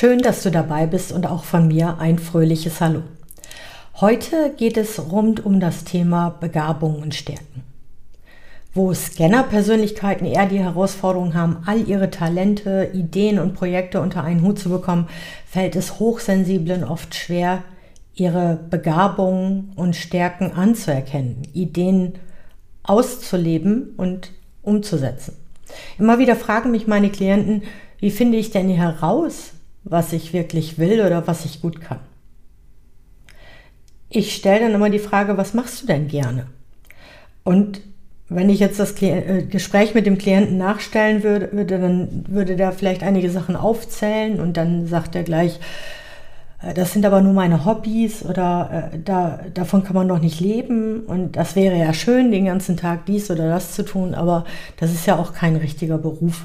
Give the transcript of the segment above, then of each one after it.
Schön, dass du dabei bist und auch von mir ein fröhliches Hallo. Heute geht es rund um das Thema Begabungen und Stärken. Wo Scanner-Persönlichkeiten eher die Herausforderung haben, all ihre Talente, Ideen und Projekte unter einen Hut zu bekommen, fällt es Hochsensiblen oft schwer, ihre Begabungen und Stärken anzuerkennen, Ideen auszuleben und umzusetzen. Immer wieder fragen mich meine Klienten, wie finde ich denn heraus, was ich wirklich will oder was ich gut kann? Ich stelle dann immer die Frage, was machst du denn gerne? Und wenn ich jetzt das äh, Gespräch mit dem Klienten nachstellen würde, würde, dann würde der vielleicht einige Sachen aufzählen und dann sagt er gleich, äh, das sind aber nur meine Hobbys oder äh, da, davon kann man noch nicht leben und das wäre ja schön, den ganzen Tag dies oder das zu tun, aber das ist ja auch kein richtiger Beruf.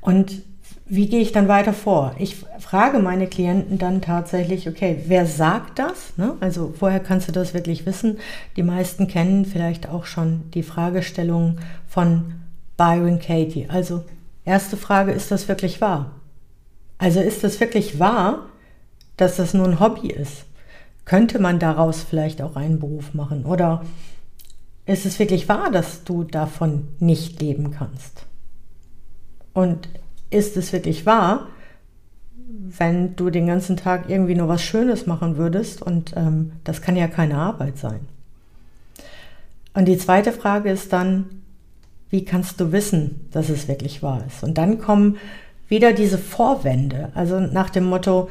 Und wie gehe ich dann weiter vor? Ich frage meine Klienten dann tatsächlich, okay, wer sagt das? Ne? Also vorher kannst du das wirklich wissen. Die meisten kennen vielleicht auch schon die Fragestellung von Byron Katie. Also erste Frage, ist das wirklich wahr? Also ist es wirklich wahr, dass das nur ein Hobby ist? Könnte man daraus vielleicht auch einen Beruf machen? Oder ist es wirklich wahr, dass du davon nicht leben kannst? Und ist es wirklich wahr, wenn du den ganzen Tag irgendwie nur was Schönes machen würdest? Und ähm, das kann ja keine Arbeit sein. Und die zweite Frage ist dann, wie kannst du wissen, dass es wirklich wahr ist? Und dann kommen wieder diese Vorwände, also nach dem Motto,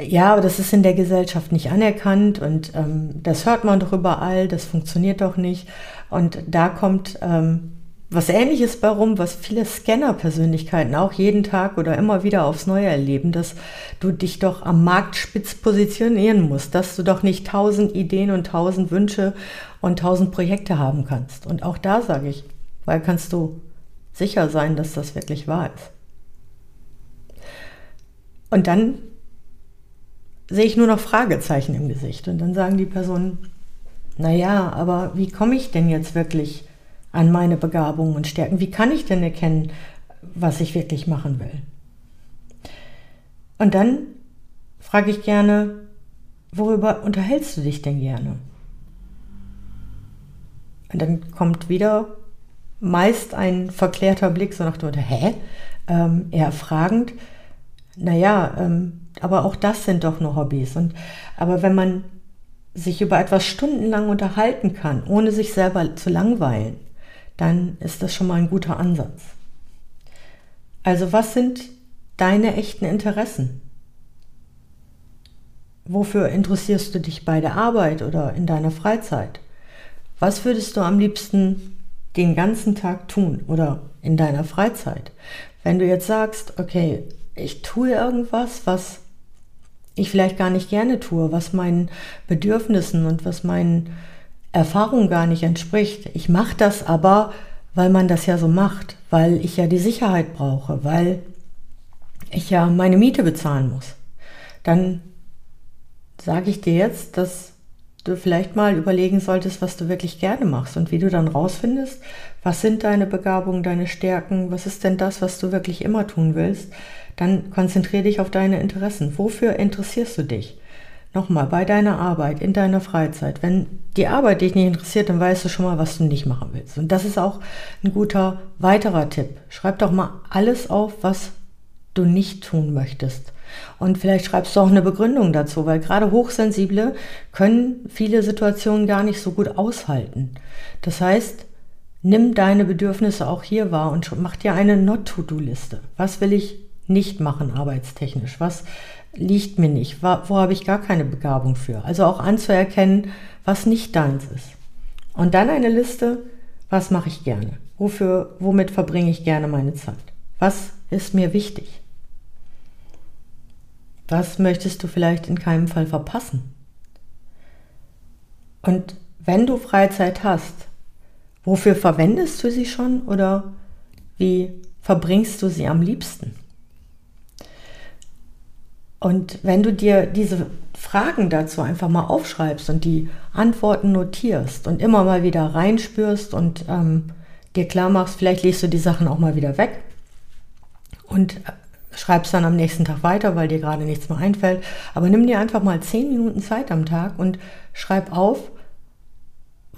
ja, aber das ist in der Gesellschaft nicht anerkannt und ähm, das hört man doch überall, das funktioniert doch nicht. Und da kommt ähm, was ähnliches bei rum, was viele Scanner-Persönlichkeiten auch jeden Tag oder immer wieder aufs Neue erleben, dass du dich doch am Markt spitz positionieren musst, dass du doch nicht tausend Ideen und tausend Wünsche und tausend Projekte haben kannst. Und auch da sage ich, weil kannst du sicher sein, dass das wirklich wahr ist. Und dann sehe ich nur noch Fragezeichen im Gesicht. Und dann sagen die Personen, naja, aber wie komme ich denn jetzt wirklich an meine Begabungen und Stärken? Wie kann ich denn erkennen, was ich wirklich machen will? Und dann frage ich gerne, worüber unterhältst du dich denn gerne? Und dann kommt wieder meist ein verklärter Blick, so nach dem Motto, hä? Ähm, eher fragend naja, ähm, aber auch das sind doch nur Hobbys. Und, aber wenn man sich über etwas stundenlang unterhalten kann, ohne sich selber zu langweilen, dann ist das schon mal ein guter Ansatz. Also was sind deine echten Interessen? Wofür interessierst du dich bei der Arbeit oder in deiner Freizeit? Was würdest du am liebsten den ganzen Tag tun oder in deiner Freizeit? Wenn du jetzt sagst, okay, ich tue irgendwas, was ich vielleicht gar nicht gerne tue, was meinen Bedürfnissen und was meinen Erfahrungen gar nicht entspricht. Ich mache das aber, weil man das ja so macht, weil ich ja die Sicherheit brauche, weil ich ja meine Miete bezahlen muss. Dann sage ich dir jetzt, dass du vielleicht mal überlegen solltest, was du wirklich gerne machst und wie du dann rausfindest, was sind deine Begabungen, deine Stärken, was ist denn das, was du wirklich immer tun willst, dann konzentriere dich auf deine Interessen. Wofür interessierst du dich? Nochmal, bei deiner Arbeit, in deiner Freizeit. Wenn die Arbeit dich nicht interessiert, dann weißt du schon mal, was du nicht machen willst. Und das ist auch ein guter weiterer Tipp. Schreib doch mal alles auf, was du nicht tun möchtest. Und vielleicht schreibst du auch eine Begründung dazu, weil gerade Hochsensible können viele Situationen gar nicht so gut aushalten. Das heißt, nimm deine Bedürfnisse auch hier wahr und mach dir eine Not-to-Do-Liste. Was will ich nicht machen arbeitstechnisch? Was liegt mir nicht? Wo, wo habe ich gar keine Begabung für? Also auch anzuerkennen, was nicht deins ist. Und dann eine Liste, was mache ich gerne? Wofür, womit verbringe ich gerne meine Zeit? Was ist mir wichtig? Was möchtest du vielleicht in keinem Fall verpassen? Und wenn du Freizeit hast, wofür verwendest du sie schon oder wie verbringst du sie am liebsten? Und wenn du dir diese Fragen dazu einfach mal aufschreibst und die Antworten notierst und immer mal wieder reinspürst und ähm, dir klar machst, vielleicht legst du die Sachen auch mal wieder weg und äh, schreibst dann am nächsten Tag weiter, weil dir gerade nichts mehr einfällt. Aber nimm dir einfach mal zehn Minuten Zeit am Tag und schreib auf,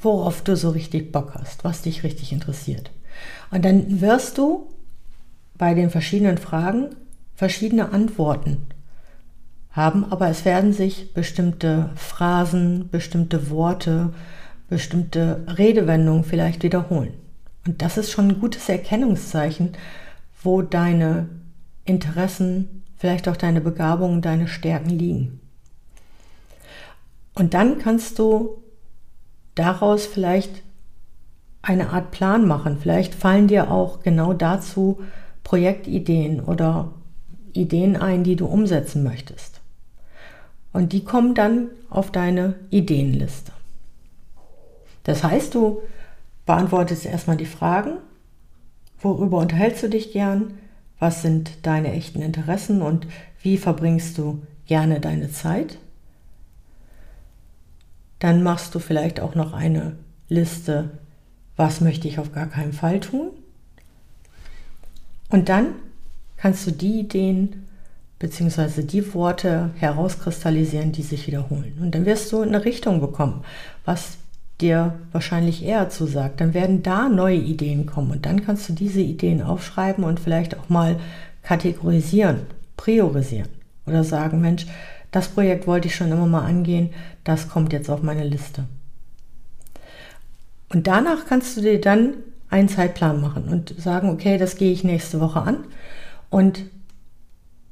worauf du so richtig Bock hast, was dich richtig interessiert. Und dann wirst du bei den verschiedenen Fragen verschiedene Antworten haben, aber es werden sich bestimmte Phrasen, bestimmte Worte, bestimmte Redewendungen vielleicht wiederholen. Und das ist schon ein gutes Erkennungszeichen, wo deine Interessen, vielleicht auch deine Begabungen, deine Stärken liegen. Und dann kannst du daraus vielleicht eine Art Plan machen. Vielleicht fallen dir auch genau dazu Projektideen oder Ideen ein, die du umsetzen möchtest. Und die kommen dann auf deine Ideenliste. Das heißt, du beantwortest erstmal die Fragen, worüber unterhältst du dich gern, was sind deine echten Interessen und wie verbringst du gerne deine Zeit. Dann machst du vielleicht auch noch eine Liste, was möchte ich auf gar keinen Fall tun. Und dann kannst du die Ideen bzw. die Worte herauskristallisieren, die sich wiederholen. Und dann wirst du eine Richtung bekommen, was dir wahrscheinlich eher zusagt. Dann werden da neue Ideen kommen und dann kannst du diese Ideen aufschreiben und vielleicht auch mal kategorisieren, priorisieren oder sagen, Mensch, das Projekt wollte ich schon immer mal angehen, das kommt jetzt auf meine Liste. Und danach kannst du dir dann einen Zeitplan machen und sagen, okay, das gehe ich nächste Woche an. Und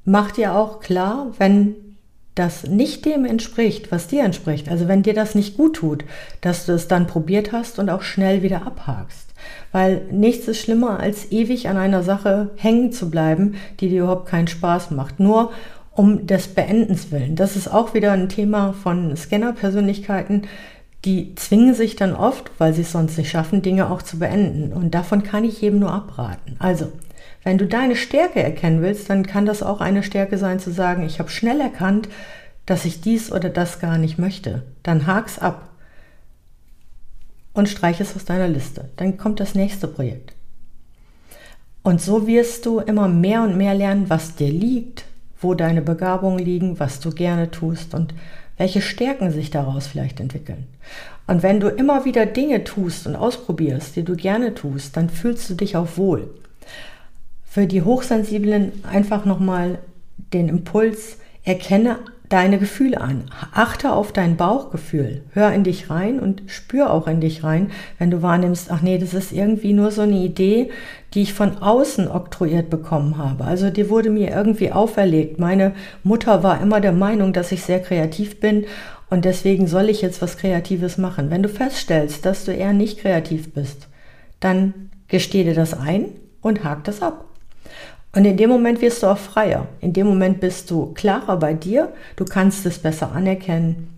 mach dir auch klar, wenn das nicht dem entspricht, was dir entspricht, also wenn dir das nicht gut tut, dass du es dann probiert hast und auch schnell wieder abhakst. Weil nichts ist schlimmer, als ewig an einer Sache hängen zu bleiben, die dir überhaupt keinen Spaß macht. Nur um des Beendens willen. Das ist auch wieder ein Thema von Scanner-Persönlichkeiten. Die zwingen sich dann oft, weil sie es sonst nicht schaffen, Dinge auch zu beenden. Und davon kann ich jedem nur abraten. Also, wenn du deine Stärke erkennen willst, dann kann das auch eine Stärke sein zu sagen, ich habe schnell erkannt, dass ich dies oder das gar nicht möchte. Dann hak's ab und streich es aus deiner Liste. Dann kommt das nächste Projekt. Und so wirst du immer mehr und mehr lernen, was dir liegt, wo deine Begabungen liegen, was du gerne tust und welche Stärken sich daraus vielleicht entwickeln. Und wenn du immer wieder Dinge tust und ausprobierst, die du gerne tust, dann fühlst du dich auch wohl für die Hochsensiblen einfach nochmal den Impuls, erkenne deine Gefühle an. Achte auf dein Bauchgefühl. Hör in dich rein und spür auch in dich rein, wenn du wahrnimmst, ach nee, das ist irgendwie nur so eine Idee, die ich von außen oktroyiert bekommen habe. Also die wurde mir irgendwie auferlegt. Meine Mutter war immer der Meinung, dass ich sehr kreativ bin und deswegen soll ich jetzt was Kreatives machen. Wenn du feststellst, dass du eher nicht kreativ bist, dann gesteh dir das ein und hak das ab. Und in dem Moment wirst du auch freier. In dem Moment bist du klarer bei dir. Du kannst es besser anerkennen.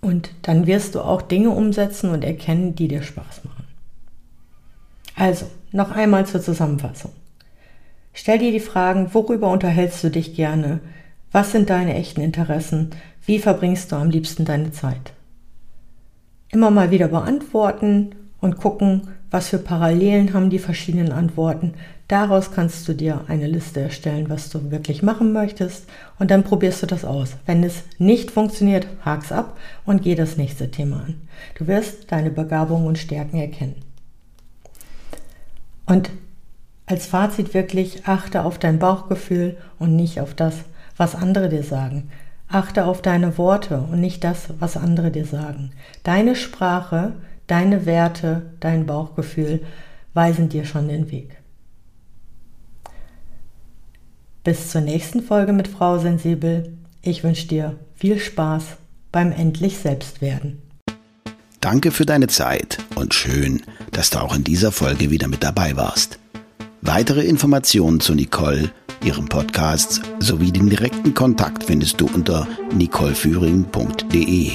Und dann wirst du auch Dinge umsetzen und erkennen, die dir Spaß machen. Also, noch einmal zur Zusammenfassung. Stell dir die Fragen, worüber unterhältst du dich gerne? Was sind deine echten Interessen? Wie verbringst du am liebsten deine Zeit? Immer mal wieder beantworten und gucken, was für Parallelen haben die verschiedenen Antworten. Daraus kannst du dir eine Liste erstellen, was du wirklich machen möchtest und dann probierst du das aus. Wenn es nicht funktioniert, hak's ab und geh das nächste Thema an. Du wirst deine Begabungen und Stärken erkennen. Und als Fazit wirklich achte auf dein Bauchgefühl und nicht auf das, was andere dir sagen. Achte auf deine Worte und nicht das, was andere dir sagen. Deine Sprache, deine Werte, dein Bauchgefühl weisen dir schon den Weg. Bis zur nächsten Folge mit Frau Sensibel. Ich wünsche dir viel Spaß beim endlich Selbstwerden. Danke für deine Zeit und schön, dass du auch in dieser Folge wieder mit dabei warst. Weitere Informationen zu Nicole, ihrem Podcast sowie den direkten Kontakt findest du unter nicoleführing.de.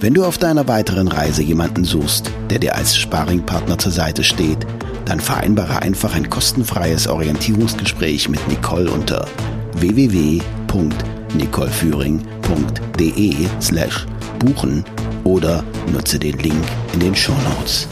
Wenn du auf deiner weiteren Reise jemanden suchst, der dir als Sparringpartner zur Seite steht, dann vereinbare einfach ein kostenfreies Orientierungsgespräch mit Nicole unter www.nicoleführing.de slash buchen oder nutze den Link in den Show Notes.